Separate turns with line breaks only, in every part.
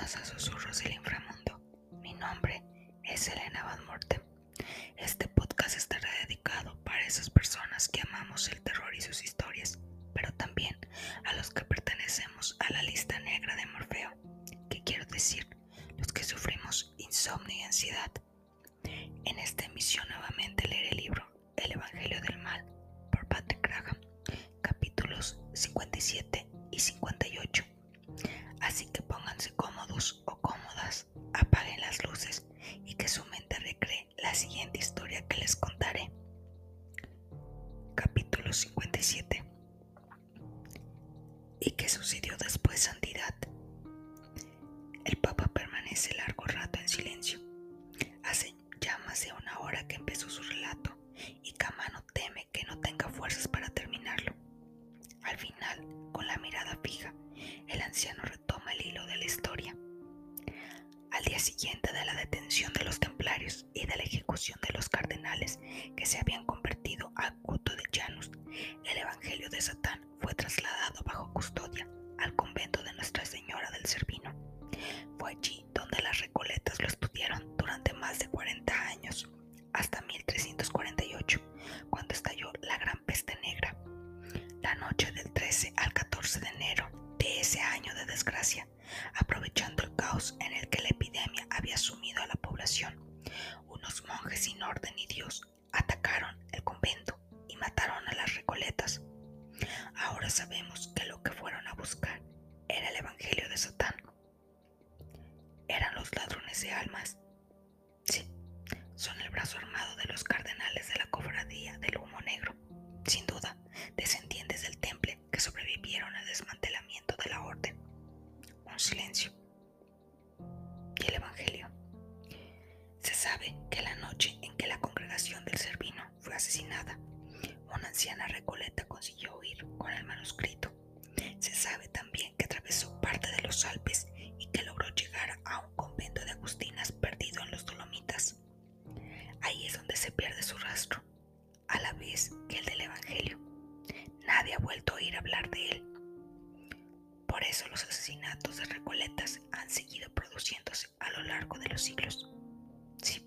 A Susurros del Inframundo. Mi nombre es Elena Van Morten. Este podcast estará dedicado para esas personas que amamos el terror y sus historias, pero también a los que pertenecemos a la lista negra de Morfeo, que quiero decir, los que sufrimos insomnio y ansiedad. En esta emisión nuevamente leeré el libro El Evangelio del Mal por Patrick Graham, capítulos 57 y 58. Así que pónganse cómodos o cómodas, apaguen las luces y que su mente recree la siguiente historia que les contaré. Capítulo 57 ¿Y qué sucedió después, Santidad? El Papa permanece largo rato en silencio. Hace ya más de una hora que empezó su relato y Camano teme que no tenga fuerzas para terminarlo. Al final, con la mirada fija, el anciano retoma el hilo de la historia. Al día siguiente de la detención de los templarios y de la ejecución de los cardenales que se habían convertido a culto de Janus, el Evangelio de Satán fue trasladado bajo custodia al convento de Nuestra Señora del Servino. Fue allí donde las recoletas lo estudiaron durante más de 40 años, hasta 1348, desgracia, aprovechando el caos de él. Por eso los asesinatos de Recoletas han seguido produciéndose a lo largo de los siglos. Sí,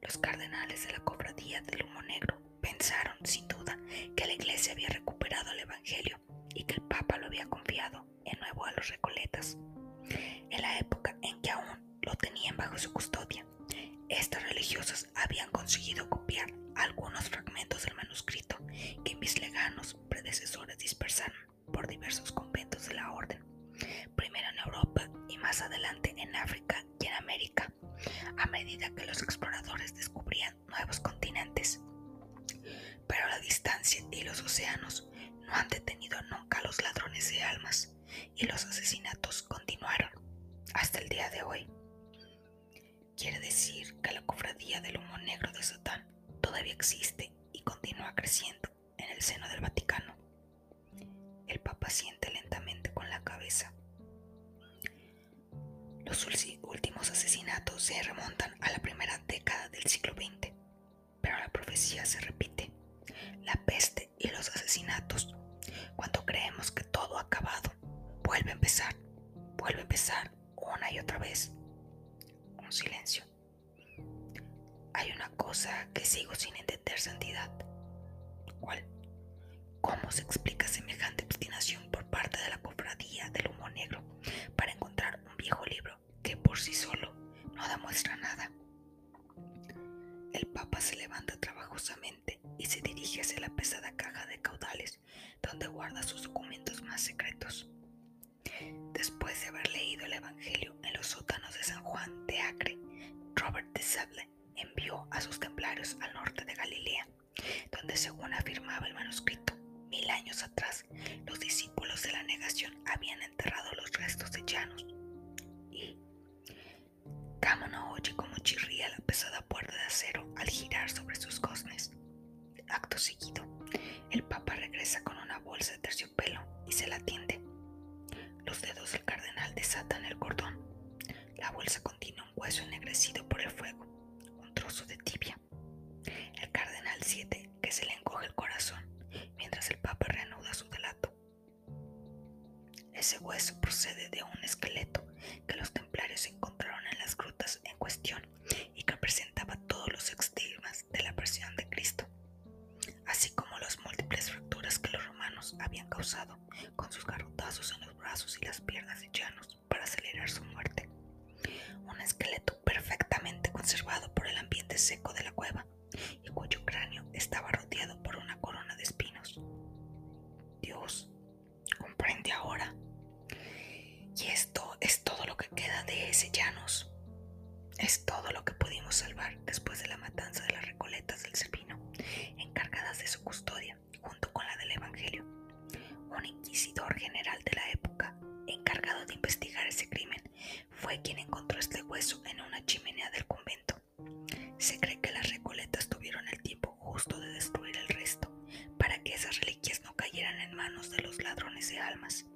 los cardenales de la cofradía del humo negro pensaron sin duda que la iglesia había recuperado el Evangelio y que el Papa lo había confiado en nuevo a los Recoletas. En la época en que aún lo tenían bajo su custodia, estas religiosas habían conseguido copiar algunos fragmentos del manuscrito que mis leganos predecesores dispersaron Siente lentamente con la cabeza. Los últimos asesinatos se remontan a la primera década del siglo XX, pero la profecía se repite. La peste y los asesinatos, cuando creemos que todo ha acabado, vuelve a empezar, vuelve a empezar una y otra vez. Un silencio. Hay una cosa que sigo sin entender santidad. ¿Cuál? ¿Cómo se explica semejante obstinación Ese hueso procede de un esqueleto que los templarios encontraron en las grutas en cuestión y que presentaba todos los estigmas de la presión de Cristo, así como las múltiples fracturas que los romanos habían causado con sus garrotazos en los brazos y las piernas de Llanos para acelerar su muerte. Un esqueleto perfectamente conservado por el ambiente seco de la cueva y cuyo cráneo estaba rodeado por una corona de espinos. Dios comprende ahora queda de ese Llanos. Es todo lo que pudimos salvar después de la matanza de las recoletas del Cervino, encargadas de su custodia, junto con la del Evangelio. Un inquisidor general de la época, encargado de investigar ese crimen, fue quien encontró este hueso en una chimenea del convento. Se cree que las recoletas tuvieron el tiempo justo de destruir el resto, para que esas reliquias no cayeran en manos de los ladrones de almas,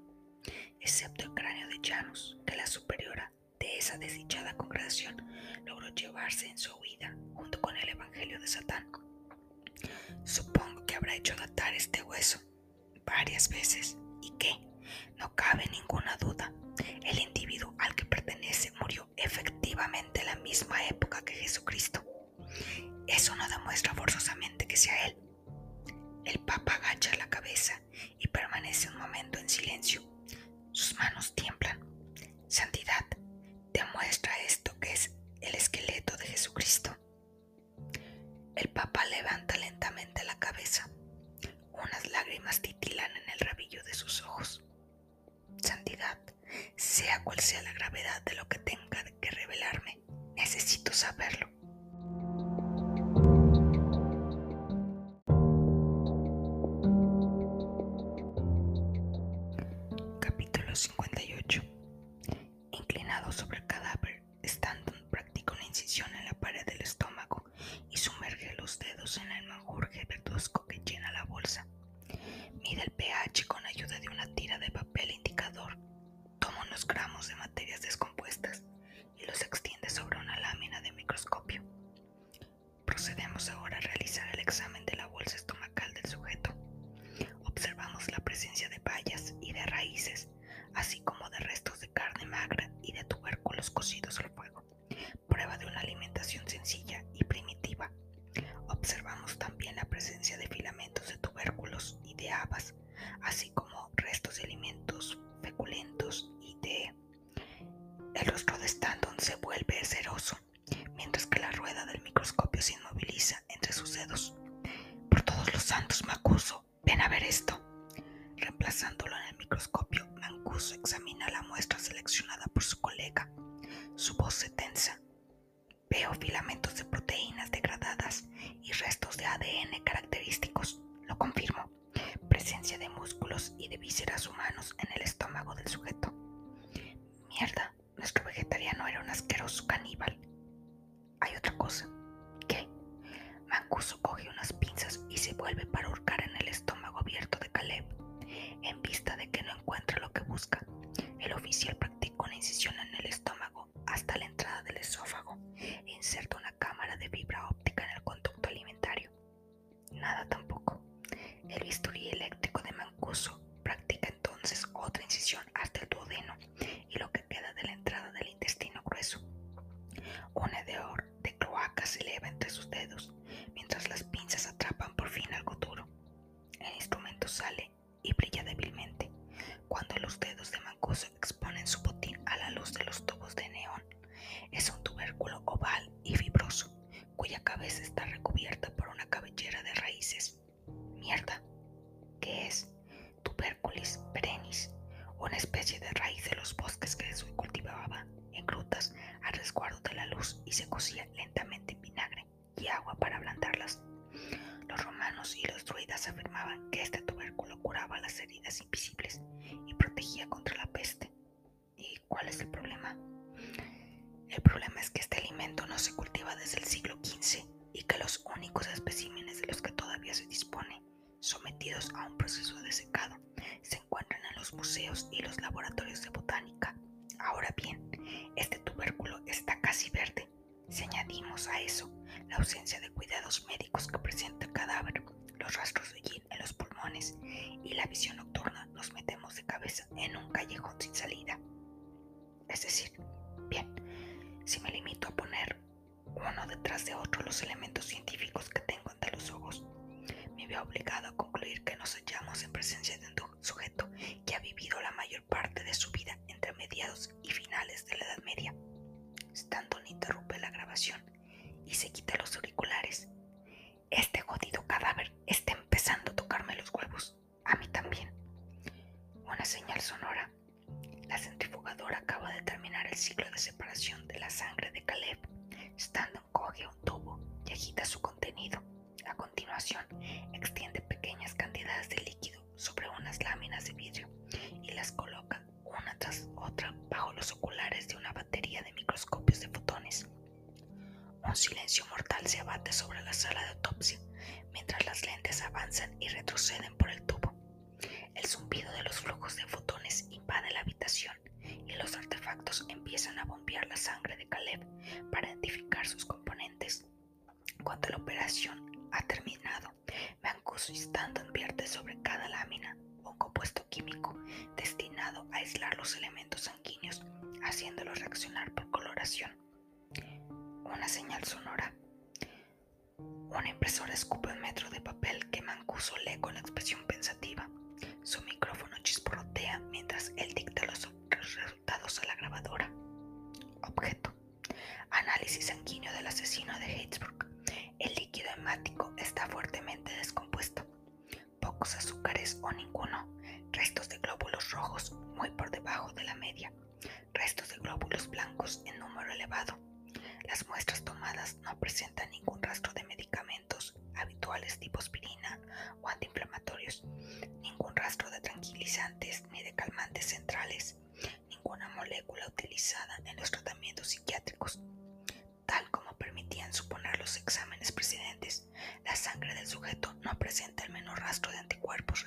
excepto el cráneo de Janus, que la superiora esa desdichada congregación logró llevarse en su huida junto con el Evangelio de Satán. Supongo que habrá hecho datar este hueso varias veces y que, no cabe ninguna duda, el individuo al que pertenece murió efectivamente en la misma época que Jesucristo. Eso no demuestra forzosamente que sea él. El Papa agacha la cabeza y permanece un momento en silencio. Cuál es el problema? El problema es que este alimento no se cultiva desde el siglo XV y que los únicos especímenes de los que todavía se dispone, sometidos a un proceso de secado, se encuentran en los museos y los laboratorios de botánica. Ahora bien, este tubérculo está casi verde. Si añadimos a eso la ausencia de cuidados médicos que presenta el cadáver, los rastros de gin en los pulmones y la visión nocturna, nos metemos de cabeza en un callejón sin salida. Es decir, bien, si me limito a poner uno detrás de otro los elementos científicos que tengo ante los ojos, me veo obligado a concluir que nos hallamos en presencia de un sujeto que ha vivido la mayor parte de su vida entre mediados y finales de la Edad Media. Stanton interrumpe la grabación y se quita los auriculares. Este jodido cadáver está empezando a tocarme los huevos. A mí también. Una señal sonora la centrifugadora acaba de terminar el ciclo de separación de la sangre de Caleb. Stanton coge un tubo y agita su contenido. A continuación, extiende pequeñas cantidades de líquido sobre unas láminas de vidrio y las coloca una tras otra bajo los oculares de una batería de microscopios de fotones. Un silencio mortal se abate sobre la sala de autopsia mientras las lentes avanzan y retroceden por el tubo. El zumbido de los flujos de fotones invade la habitación y los artefactos empiezan a bombear la sangre de Caleb para identificar sus componentes. Cuando la operación ha terminado, Mancuso Stanton vierte sobre cada lámina un compuesto químico destinado a aislar los elementos sanguíneos, haciéndolos reaccionar por coloración. Una señal sonora. Una impresora escupe un metro de papel que Mancuso lee con expresión pensativa. Su micrófono chisporrotea mientras él dicta los resultados a la grabadora. Objeto. Análisis sanguíneo del asesino de Hatesburg. El líquido hemático está fuertemente descompuesto. Pocos azúcares o ninguno. Restos de glóbulos rojos muy por debajo de la media. Restos de glóbulos blancos en número elevado. Las muestras tomadas no presentan ningún rastro de medicamentos habituales tipo aspirina o antiinflamatorios, ningún rastro de tranquilizantes ni de calmantes centrales, ninguna molécula utilizada en los tratamientos psiquiátricos. Tal como permitían suponer los exámenes precedentes, la sangre del sujeto no presenta el menor rastro de anticuerpos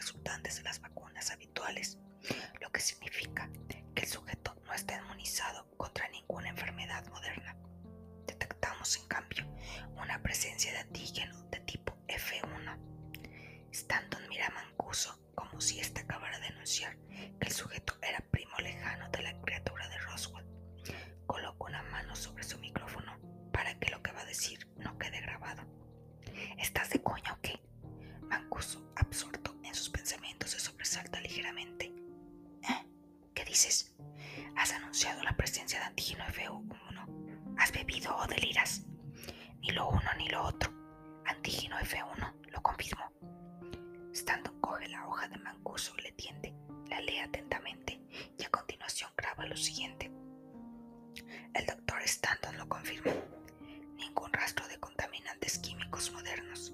sobre su micrófono para que lo que va a decir no quede grabado. ¿Estás de coña o qué? Mancuso, absorto en sus pensamientos, se sobresalta ligeramente. ¿Eh? ¿Qué dices? Has anunciado la presencia de antígeno F1. ¿Has bebido o deliras? Ni lo uno ni lo otro. Antígeno F1, lo confirmo. Stanton coge la hoja de Mancuso, le tiende, la lee atentamente y a continuación graba lo siguiente. Stanton lo confirma. Ningún rastro de contaminantes químicos modernos,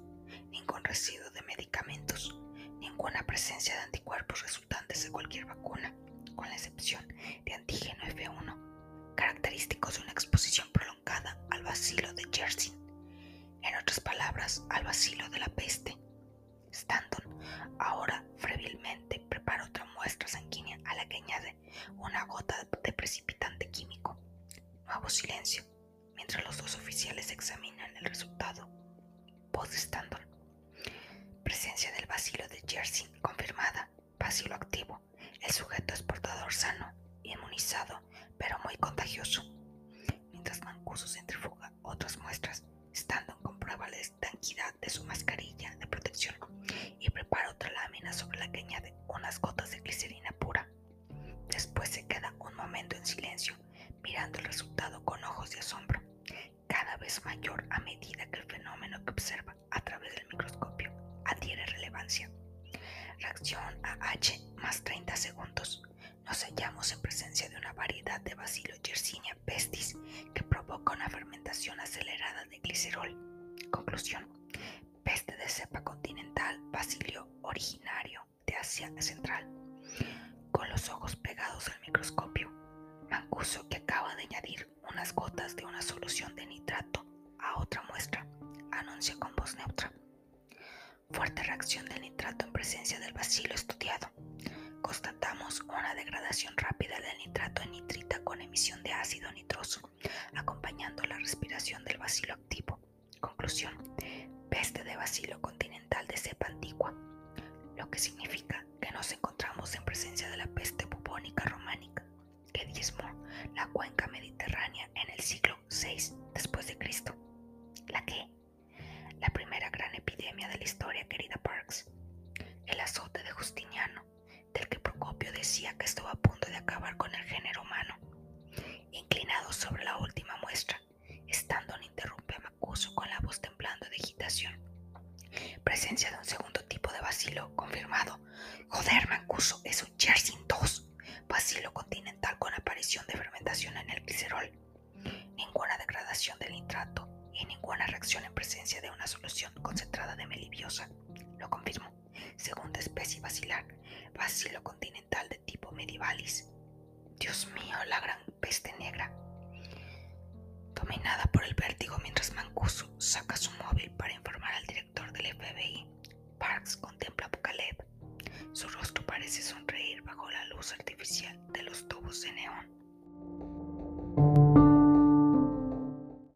ningún residuo de medicamentos, ninguna presencia de anticuerpos resultantes de cualquier vacuna, con la excepción de antígeno F1, característicos de una exposición prolongada al vacilo de Jersey. En otras palabras, al vacilo de la peste. Stanton ahora frebrilmente prepara otra muestra sanguínea a la que añade una gota de silencio, mientras los dos oficiales examinan el resultado. De Stanton. Presencia del vacilo de Jersey confirmada. Vacilo activo. El sujeto es portador sano, inmunizado, pero muy contagioso. Mientras Mancuso centrifuga otras muestras, Stanton comprueba la estanquidad de su mascarilla de protección y prepara otra lámina sobre la que añade unas gotas de glicerina pura. Después se queda un momento en silencio, mirando el resultado con ojos de asombro, solución de nitrato a otra muestra, anuncia con voz neutra. Fuerte reacción del nitrato en presencia del bacilo estudiado. Constatamos una degradación rápida del nitrato en nitrita con emisión de ácido nitroso, acompañando la respiración del bacilo activo. Conclusión. Peste de bacilo continental de cepa antigua, lo que significa que nos encontramos en presencia de la peste bubónica románica, que la cuenca mediterránea en el siglo VI del nitrato y ninguna reacción en presencia de una solución concentrada de melibiosa. Lo confirmó. Segunda especie bacilar, bacilo continental de tipo medievalis. Dios mío, la gran peste negra. Dominada por el vértigo mientras Mancuso saca su móvil para informar al director del FBI, Parks contempla a Bucaleb. Su rostro parece sonreír bajo la luz artificial de los tubos de neón.